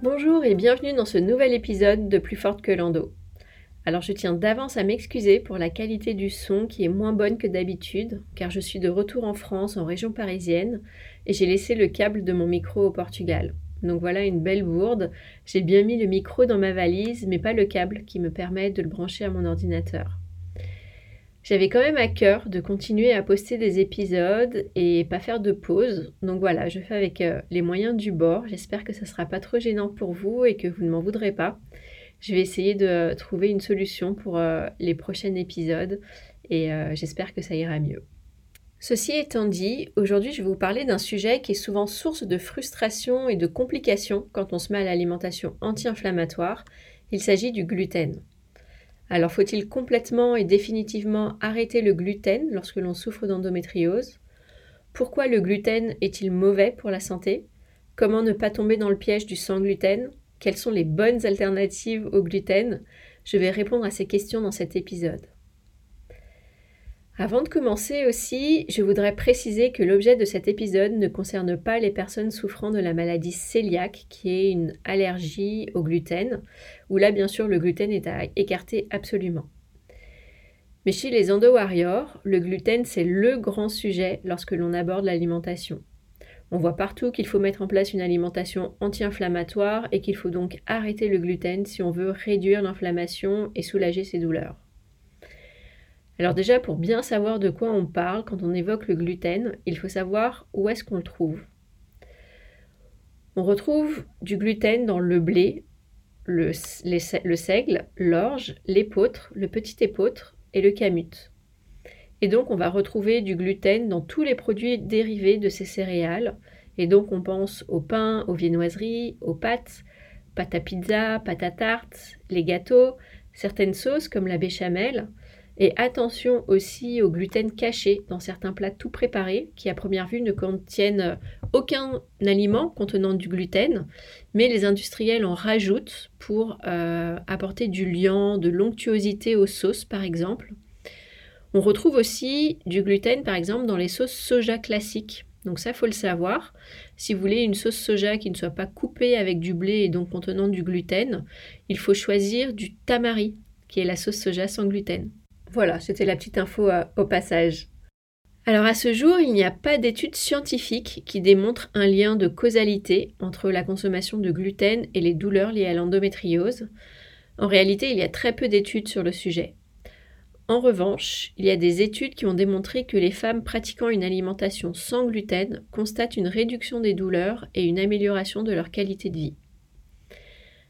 Bonjour et bienvenue dans ce nouvel épisode de Plus forte que l'endo. Alors je tiens d'avance à m'excuser pour la qualité du son qui est moins bonne que d'habitude, car je suis de retour en France, en région parisienne, et j'ai laissé le câble de mon micro au Portugal. Donc voilà une belle bourde. J'ai bien mis le micro dans ma valise, mais pas le câble qui me permet de le brancher à mon ordinateur. J'avais quand même à cœur de continuer à poster des épisodes et pas faire de pause. Donc voilà, je fais avec euh, les moyens du bord. J'espère que ça ne sera pas trop gênant pour vous et que vous ne m'en voudrez pas. Je vais essayer de trouver une solution pour euh, les prochains épisodes et euh, j'espère que ça ira mieux. Ceci étant dit, aujourd'hui je vais vous parler d'un sujet qui est souvent source de frustration et de complications quand on se met à l'alimentation anti-inflammatoire. Il s'agit du gluten. Alors faut-il complètement et définitivement arrêter le gluten lorsque l'on souffre d'endométriose? Pourquoi le gluten est-il mauvais pour la santé? Comment ne pas tomber dans le piège du sans gluten? Quelles sont les bonnes alternatives au gluten? Je vais répondre à ces questions dans cet épisode. Avant de commencer aussi, je voudrais préciser que l'objet de cet épisode ne concerne pas les personnes souffrant de la maladie cœliaque, qui est une allergie au gluten, où là bien sûr le gluten est à écarter absolument. Mais chez les endo-warriors, le gluten c'est le grand sujet lorsque l'on aborde l'alimentation. On voit partout qu'il faut mettre en place une alimentation anti-inflammatoire et qu'il faut donc arrêter le gluten si on veut réduire l'inflammation et soulager ses douleurs. Alors déjà, pour bien savoir de quoi on parle quand on évoque le gluten, il faut savoir où est-ce qu'on le trouve. On retrouve du gluten dans le blé, le, seigle, l'orge, l'épeautre, le petit épeautre et le camut. Et donc on va retrouver du gluten dans tous les produits dérivés de ces céréales. Et donc on pense au pain, aux viennoiseries, aux pâtes, pâte à pizza, pâte à tarte, les gâteaux, certaines sauces comme la béchamel, et attention aussi au gluten caché dans certains plats tout préparés qui à première vue ne contiennent aucun aliment contenant du gluten, mais les industriels en rajoutent pour euh, apporter du liant, de l'onctuosité aux sauces par exemple. On retrouve aussi du gluten par exemple dans les sauces soja classiques. Donc ça, faut le savoir. Si vous voulez une sauce soja qui ne soit pas coupée avec du blé et donc contenant du gluten, il faut choisir du tamari, qui est la sauce soja sans gluten. Voilà, c'était la petite info euh, au passage. Alors à ce jour, il n'y a pas d'études scientifiques qui démontrent un lien de causalité entre la consommation de gluten et les douleurs liées à l'endométriose. En réalité, il y a très peu d'études sur le sujet. En revanche, il y a des études qui ont démontré que les femmes pratiquant une alimentation sans gluten constatent une réduction des douleurs et une amélioration de leur qualité de vie.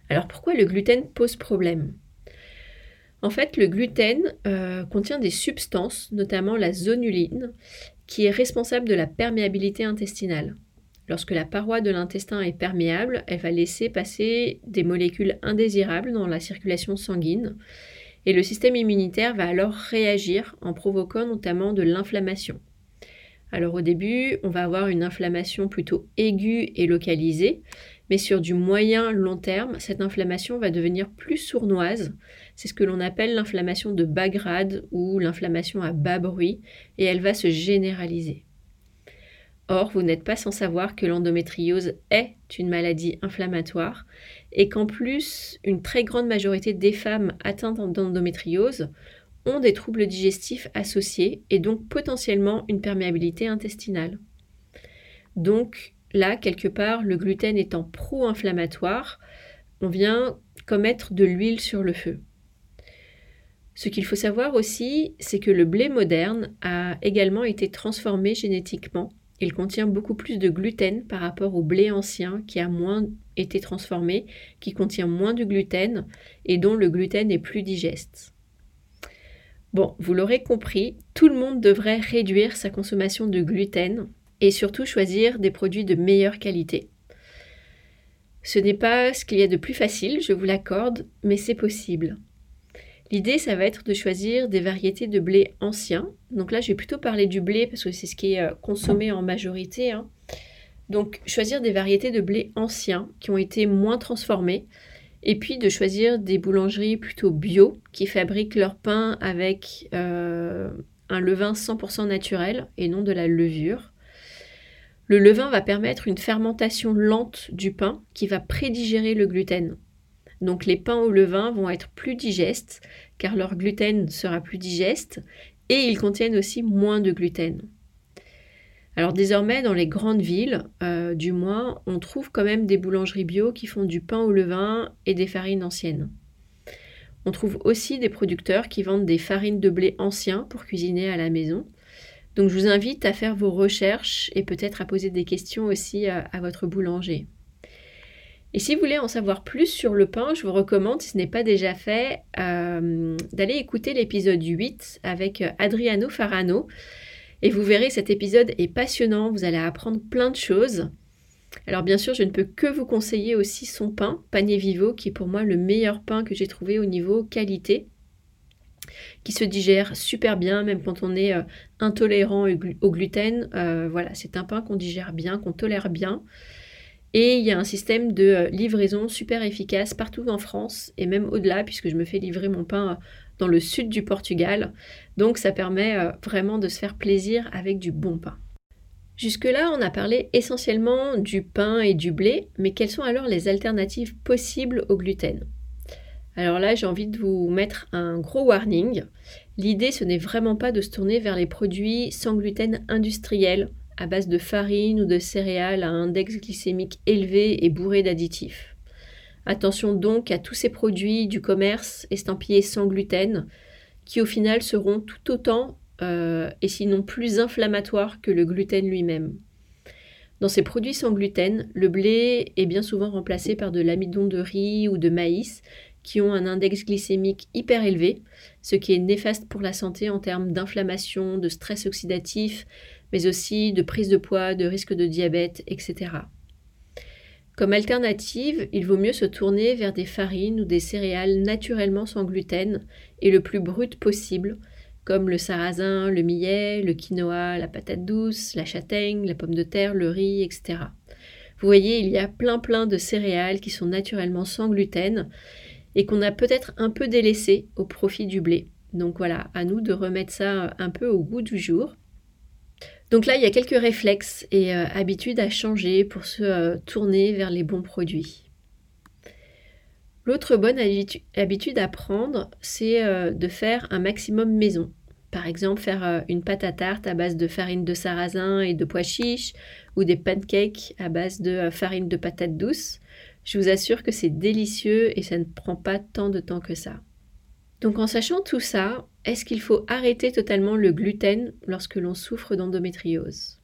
Alors pourquoi le gluten pose problème? En fait, le gluten euh, contient des substances, notamment la zonuline, qui est responsable de la perméabilité intestinale. Lorsque la paroi de l'intestin est perméable, elle va laisser passer des molécules indésirables dans la circulation sanguine et le système immunitaire va alors réagir en provoquant notamment de l'inflammation. Alors au début, on va avoir une inflammation plutôt aiguë et localisée, mais sur du moyen long terme, cette inflammation va devenir plus sournoise. C'est ce que l'on appelle l'inflammation de bas grade ou l'inflammation à bas bruit, et elle va se généraliser. Or, vous n'êtes pas sans savoir que l'endométriose est une maladie inflammatoire et qu'en plus, une très grande majorité des femmes atteintes d'endométriose ont des troubles digestifs associés et donc potentiellement une perméabilité intestinale. Donc, là, quelque part, le gluten étant pro-inflammatoire, on vient commettre de l'huile sur le feu. Ce qu'il faut savoir aussi, c'est que le blé moderne a également été transformé génétiquement. Il contient beaucoup plus de gluten par rapport au blé ancien qui a moins été transformé, qui contient moins de gluten et dont le gluten est plus digeste. Bon, vous l'aurez compris, tout le monde devrait réduire sa consommation de gluten et surtout choisir des produits de meilleure qualité. Ce n'est pas ce qu'il y a de plus facile, je vous l'accorde, mais c'est possible. L'idée, ça va être de choisir des variétés de blé anciens. Donc là, je vais plutôt parler du blé parce que c'est ce qui est euh, consommé en majorité. Hein. Donc, choisir des variétés de blé anciens qui ont été moins transformées. Et puis de choisir des boulangeries plutôt bio qui fabriquent leur pain avec euh, un levain 100% naturel et non de la levure. Le levain va permettre une fermentation lente du pain qui va prédigérer le gluten. Donc les pains au levain vont être plus digestes car leur gluten sera plus digeste et ils contiennent aussi moins de gluten. Alors désormais, dans les grandes villes, euh, du moins, on trouve quand même des boulangeries bio qui font du pain au levain et des farines anciennes. On trouve aussi des producteurs qui vendent des farines de blé anciens pour cuisiner à la maison. Donc je vous invite à faire vos recherches et peut-être à poser des questions aussi à votre boulanger. Et si vous voulez en savoir plus sur le pain, je vous recommande, si ce n'est pas déjà fait, euh, d'aller écouter l'épisode 8 avec euh, Adriano Farano. Et vous verrez, cet épisode est passionnant, vous allez apprendre plein de choses. Alors bien sûr, je ne peux que vous conseiller aussi son pain, Panier Vivo, qui est pour moi le meilleur pain que j'ai trouvé au niveau qualité, qui se digère super bien, même quand on est euh, intolérant au gluten. voilà, c'est un pain qu'on digère bien, qu'on tolère bien. Et il y a un système de euh, livraison super efficace partout en France et même au-delà, puisque je me fais livrer mon pain euh, dans le sud du Portugal. Donc ça permet euh, vraiment de se faire plaisir avec du bon pain. Jusque-là, on a parlé essentiellement du pain et du blé, mais quelles sont alors les alternatives possibles au gluten? Alors là, j'ai envie de vous mettre un gros warning. L'idée, ce n'est vraiment pas de se tourner vers les produits sans gluten industriels à base de farine ou de céréales à index glycémique élevé et bourré d'additifs. Attention donc à tous ces produits du commerce estampillés sans gluten, qui au final seront tout autant euh, et sinon plus inflammatoires que le gluten lui-même. Dans ces produits sans gluten, le blé est bien souvent remplacé par de l'amidon de riz ou de maïs qui ont un index glycémique hyper élevé, ce qui est néfaste pour la santé en termes d'inflammation, de stress oxydatif, mais aussi de prise de poids, de risque de diabète, etc. Comme alternative, il vaut mieux se tourner vers des farines ou des céréales naturellement sans gluten et le plus brut possible, comme le sarrasin, le millet, le quinoa, la patate douce, la châtaigne, la pomme de terre, le riz, etc. Vous voyez, il y a plein plein de céréales qui sont naturellement sans gluten et qu'on a peut-être un peu délaissé au profit du blé. Donc voilà, à nous de remettre ça un peu au goût du jour. Donc là, il y a quelques réflexes et euh, habitudes à changer pour se euh, tourner vers les bons produits. L'autre bonne habitude à prendre, c'est euh, de faire un maximum maison. Par exemple, faire une pâte à tarte à base de farine de sarrasin et de pois chiches ou des pancakes à base de farine de patate douce. Je vous assure que c'est délicieux et ça ne prend pas tant de temps que ça. Donc en sachant tout ça, est-ce qu'il faut arrêter totalement le gluten lorsque l'on souffre d'endométriose?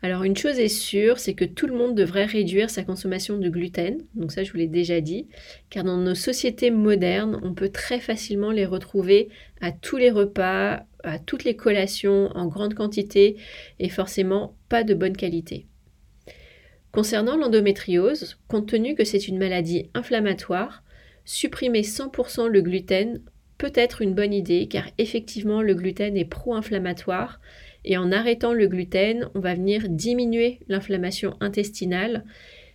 Alors une chose est sûre, c'est que tout le monde devrait réduire sa consommation de gluten, donc ça je vous l'ai déjà dit, car dans nos sociétés modernes, on peut très facilement les retrouver à tous les repas, à toutes les collations, en grande quantité et forcément pas de bonne qualité. Concernant l'endométriose, compte tenu que c'est une maladie inflammatoire, supprimer 100% le gluten peut être une bonne idée car effectivement le gluten est pro-inflammatoire et en arrêtant le gluten, on va venir diminuer l'inflammation intestinale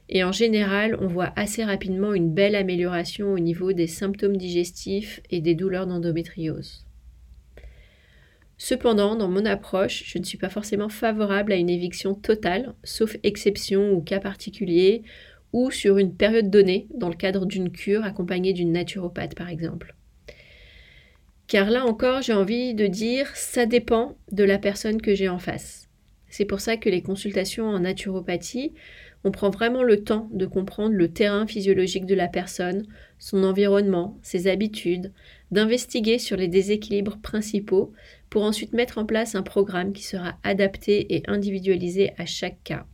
et en général, on voit assez rapidement une belle amélioration au niveau des symptômes digestifs et des douleurs d'endométriose. Cependant, dans mon approche, je ne suis pas forcément favorable à une éviction totale, sauf exception ou cas particulier, ou sur une période donnée, dans le cadre d'une cure accompagnée d'une naturopathe par exemple. Car là encore, j'ai envie de dire, ça dépend de la personne que j'ai en face. C'est pour ça que les consultations en naturopathie, on prend vraiment le temps de comprendre le terrain physiologique de la personne, son environnement, ses habitudes, d'investiguer sur les déséquilibres principaux pour ensuite mettre en place un programme qui sera adapté et individualisé à chaque cas.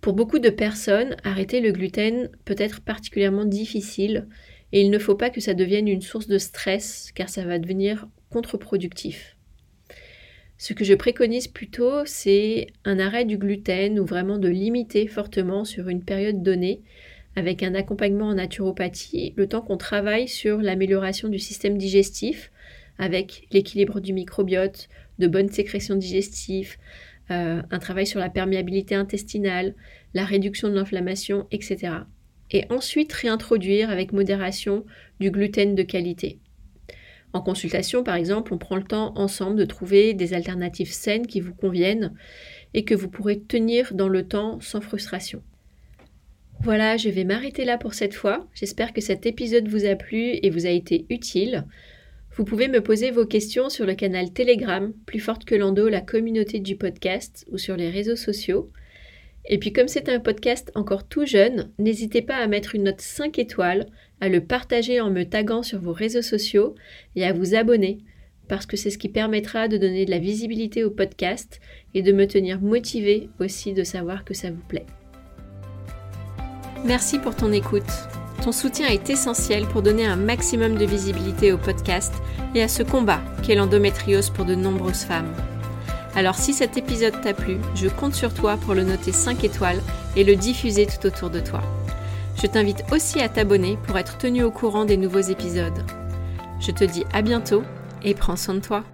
Pour beaucoup de personnes, arrêter le gluten peut être particulièrement difficile et il ne faut pas que ça devienne une source de stress car ça va devenir contre-productif. Ce que je préconise plutôt, c'est un arrêt du gluten ou vraiment de limiter fortement sur une période donnée avec un accompagnement en naturopathie, le temps qu'on travaille sur l'amélioration du système digestif avec l'équilibre du microbiote, de bonnes sécrétions digestives, euh, un travail sur la perméabilité intestinale, la réduction de l'inflammation, etc. Et ensuite réintroduire avec modération du gluten de qualité. En consultation, par exemple, on prend le temps ensemble de trouver des alternatives saines qui vous conviennent et que vous pourrez tenir dans le temps sans frustration. Voilà, je vais m'arrêter là pour cette fois. J'espère que cet épisode vous a plu et vous a été utile. Vous pouvez me poser vos questions sur le canal Telegram, plus forte que l'endo, la communauté du podcast, ou sur les réseaux sociaux. Et puis comme c'est un podcast encore tout jeune, n'hésitez pas à mettre une note 5 étoiles, à le partager en me taguant sur vos réseaux sociaux et à vous abonner, parce que c'est ce qui permettra de donner de la visibilité au podcast et de me tenir motivé aussi de savoir que ça vous plaît. Merci pour ton écoute. Ton soutien est essentiel pour donner un maximum de visibilité au podcast et à ce combat qu'est l'endométriose pour de nombreuses femmes. Alors si cet épisode t'a plu, je compte sur toi pour le noter 5 étoiles et le diffuser tout autour de toi. Je t'invite aussi à t'abonner pour être tenu au courant des nouveaux épisodes. Je te dis à bientôt et prends soin de toi.